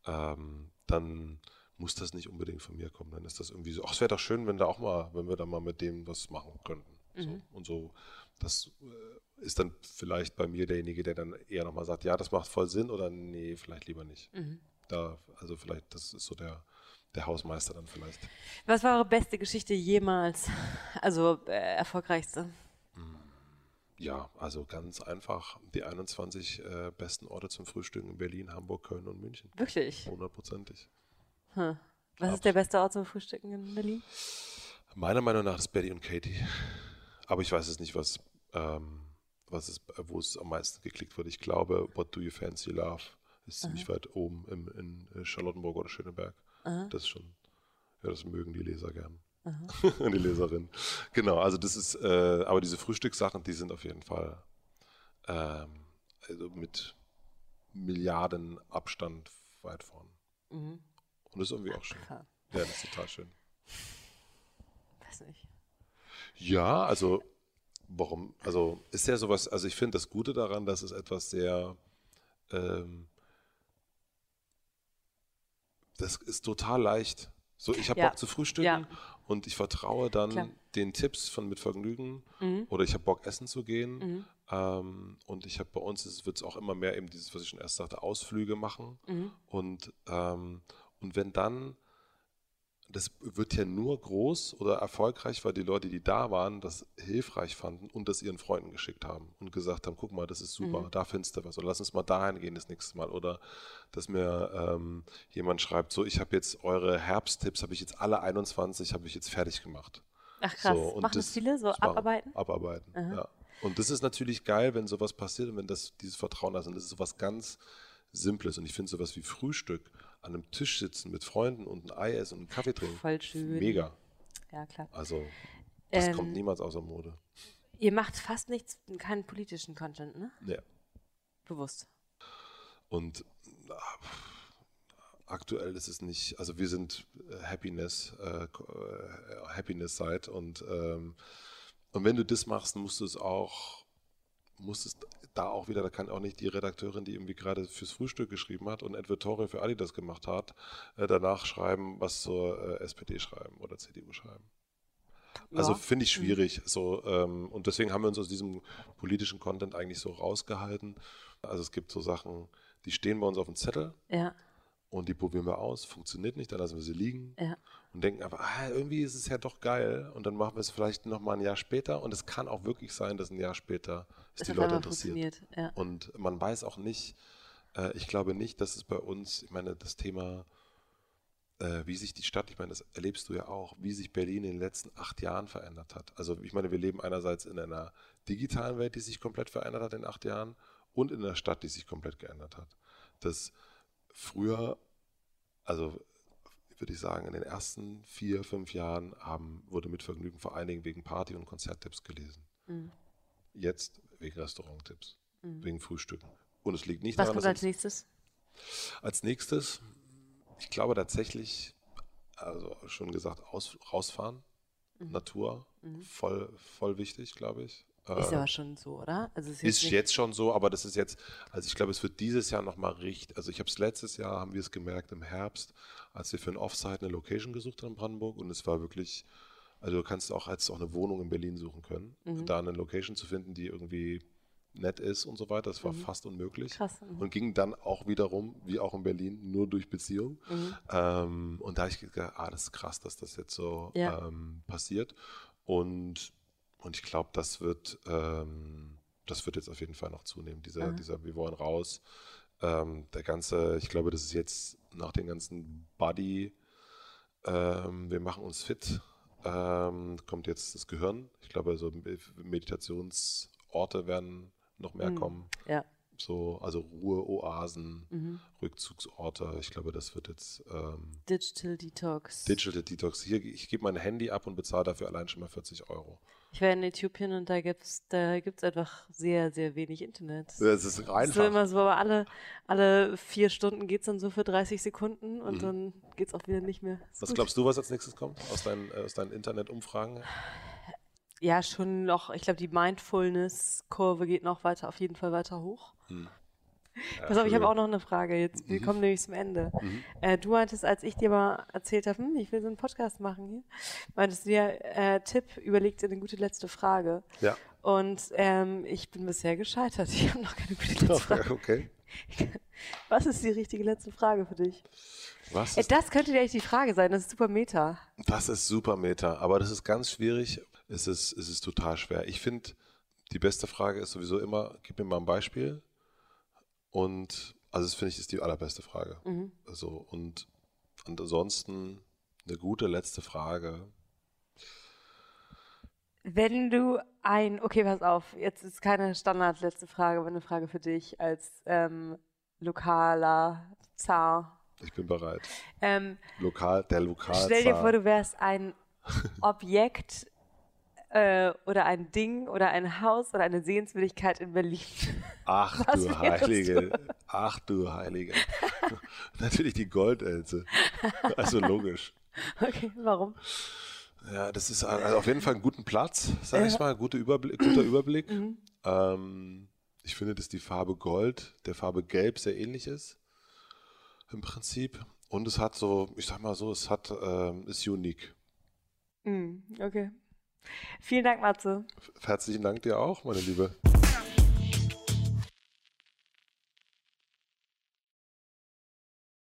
C: ähm, dann muss das nicht unbedingt von mir kommen. Dann ist das irgendwie so, ach, es wäre doch schön, wenn da auch mal, wenn wir da mal mit dem was machen könnten. So. Und so, das äh, ist dann vielleicht bei mir derjenige, der dann eher nochmal sagt, ja, das macht voll Sinn oder nee, vielleicht lieber nicht. Da, also vielleicht, das ist so der, der Hausmeister dann vielleicht.
B: Was war eure beste Geschichte jemals? Also äh, erfolgreichste?
C: Ja, also ganz einfach die 21 äh, besten Orte zum Frühstücken in Berlin, Hamburg, Köln und München.
B: Wirklich?
C: Hundertprozentig.
B: Was ist der beste Ort zum Frühstücken in Berlin?
C: Meiner Meinung nach ist Betty und Katie. Aber ich weiß es nicht, was, ähm, was es, wo es am meisten geklickt wird. Ich glaube, What Do You Fancy Love ist ziemlich weit oben im, in äh, Charlottenburg oder Schöneberg. Das ist schon, ja, das mögen die Leser gern. die Leserin. Genau, also das ist, äh, aber diese Frühstückssachen, die sind auf jeden Fall ähm, also mit Milliarden Abstand weit vorn. Und das ist irgendwie auch schön. Ja, das ist total schön.
B: Weiß nicht.
C: Ja, also warum, also ist ja sowas, also ich finde das Gute daran, dass es etwas sehr, ähm, das ist total leicht. So, ich habe
B: Ja.
C: Bock zu frühstücken
B: Ja.
C: und ich vertraue dann
B: Klar.
C: den Tipps von mit Vergnügen oder ich habe Bock essen zu gehen. Ähm, und ich habe bei uns, wird es auch immer mehr eben dieses, was ich schon erst sagte, Ausflüge machen. Und, ähm, und wenn dann, das wird ja nur groß oder erfolgreich, weil die Leute, die da waren, das hilfreich fanden und das ihren Freunden geschickt haben und gesagt haben, guck mal, das ist super, da findest du was. Oder lass uns mal dahin gehen das nächste Mal. Oder dass mir ähm, jemand schreibt, so, ich habe jetzt eure Herbsttipps, habe ich jetzt alle 21, habe ich jetzt fertig gemacht.
B: Ach krass.
C: So, und
B: Machen das viele so abarbeiten?
C: Abarbeiten, ja. Und das ist natürlich geil, wenn sowas passiert und wenn das dieses Vertrauen da ist. Und das ist sowas ganz Simples. Und ich finde sowas wie Frühstück an einem Tisch sitzen mit Freunden und ein Ei essen und einen Kaffee trinken.
B: Voll schön.
C: Mega.
B: Ja, klar.
C: Also, das
B: Ähm,
C: kommt niemals außer Mode.
B: Ihr macht fast nichts, keinen politischen Content, ne?
C: Ja.
B: Bewusst.
C: Und ah, aktuell ist es nicht, also wir sind äh, Happiness, äh, äh, Happiness Side und, ähm, und wenn du das machst, musst du es auch, musst es da auch wieder, da kann auch nicht die Redakteurin, die irgendwie gerade fürs Frühstück geschrieben hat und Advertorial für Adidas gemacht hat, äh, danach schreiben, was zur äh, SPD schreiben oder CDU schreiben. Also
B: Ja.
C: finde ich schwierig. So, ähm, und deswegen haben wir uns aus diesem politischen Content eigentlich so rausgehalten. Also es gibt so Sachen, die stehen bei uns auf dem Zettel
B: Ja,
C: und die probieren wir aus, funktioniert nicht, dann lassen wir sie liegen
B: ja.
C: und denken einfach, ah, irgendwie ist es ja doch geil und dann machen wir es vielleicht nochmal ein Jahr später und es kann auch wirklich sein, dass ein Jahr später Es die Leute interessiert.
B: ja.
C: Und man weiß auch nicht, äh, ich glaube nicht, dass es bei uns, ich meine, das Thema, äh, wie sich die Stadt, ich meine, das erlebst du ja auch, wie sich Berlin in den letzten acht Jahren verändert hat. Also ich meine, wir leben einerseits in einer digitalen Welt, die sich komplett verändert hat in acht Jahren und in einer Stadt, die sich komplett geändert hat. Das früher, also würde ich sagen, in den ersten vier, fünf Jahren haben, wurde mit Vergnügen vor allen Dingen wegen Party- und Konzerttipps gelesen. Jetzt wegen Restauranttipps, wegen Frühstücken. Und es liegt nicht
B: Was
C: daran,
B: kommt als nächstes?
C: als nächstes, ich glaube tatsächlich, also schon gesagt, aus, rausfahren, Natur, voll, voll wichtig, glaube ich.
B: Ist
C: Äh,
B: aber schon so, oder? Also
C: ist
B: nicht-
C: jetzt schon so, aber das ist jetzt, also ich glaube, es wird dieses Jahr nochmal richtig, also ich habe es letztes Jahr, haben wir es gemerkt im Herbst, als wir für ein Offsite eine Location gesucht haben in Brandenburg und es war wirklich, also du kannst auch als auch eine Wohnung in Berlin suchen können,
B: Mhm.
C: da eine Location zu finden, die irgendwie nett ist und so weiter, das war fast unmöglich.
B: Mhm. Krass, mhm.
C: Und ging dann auch wiederum, wie auch in Berlin, nur durch Beziehung.
B: Mhm.
C: Ähm, und da habe ich gedacht, ah, das ist krass, dass das jetzt so
B: Ja.
C: ähm, passiert. Und, und ich glaube, das wird, ähm, das wird jetzt auf jeden Fall noch zunehmen. Dieser, dieser Wir wollen raus. Ähm, der ganze, ich glaube, das ist jetzt nach den ganzen Body, ähm, wir machen uns fit, ähm, kommt jetzt das Gehirn. Ich glaube, so Meditationsorte werden noch mehr kommen.
B: Ja.
C: So, also Ruheoasen, Rückzugsorte. Ich glaube, das wird jetzt ähm,
B: Digital Detox.
C: Digital Detox. Hier, ich gebe mein Handy ab und bezahle dafür allein schon mal 40 Euro.
B: Ich war in Äthiopien und da gibt's da gibt's einfach sehr, sehr wenig Internet.
C: Das ist
B: So
C: einfach.
B: immer so, aber alle, alle vier Stunden geht's dann so für 30 Sekunden
C: Mhm.
B: und dann geht's auch wieder nicht mehr. Ist
C: Was
B: gut.
C: glaubst du, was als nächstes kommt aus deinen, äh, aus deinen Internetumfragen?
B: Ja, schon noch, ich glaube, die Mindfulness-Kurve geht noch weiter, auf jeden Fall weiter hoch. Pass auf, ich habe auch noch eine Frage jetzt.
C: Mhm.
B: Wir kommen nämlich zum Ende. Äh, du meintest, als ich dir mal erzählt habe, hm, ich will so einen Podcast machen hier, meintest du dir, äh, Tipp, überleg dir eine gute letzte Frage.
C: Ja.
B: Und ähm, ich bin bisher gescheitert. Ich habe noch keine gute letzte Frage.
C: Okay.
B: Was ist die richtige letzte Frage für dich?
C: Was
B: Äh,
C: ist,
B: das könnte dir echt die Frage sein. Das ist super Meta.
C: das ist super Meta, aber das ist ganz schwierig. Es ist, es ist total schwer. Ich finde, die beste Frage ist sowieso immer, gib mir mal ein Beispiel. Und, also das finde ich, ist die allerbeste Frage. Also, und, und ansonsten eine gute letzte Frage.
B: Wenn du ein, okay, pass auf, jetzt ist keine Standard letzte Frage, aber eine Frage für dich als ähm, lokaler Zar.
C: Ich bin bereit.
B: Ähm,
C: Lokal, der Lokal.
B: stell dir vor, du wärst ein Objekt äh, oder ein Ding oder ein Haus oder eine Sehenswürdigkeit in Berlin.
C: Ach
B: Was
C: du Heilige. Ach du Heilige. Natürlich die Goldelse. Also logisch.
B: Okay, warum?
C: Ja, das ist also auf jeden Fall einen guten Platz, sag ich mal, gute Überblick, guter Überblick. Ähm, ich finde, dass die Farbe Gold der Farbe Gelb sehr ähnlich ist. Im Prinzip. Und es hat so, ich sag mal so, es hat, ähm, ist unique.
B: Okay. Vielen Dank, Matze.
C: Herzlichen Dank dir auch, meine Liebe.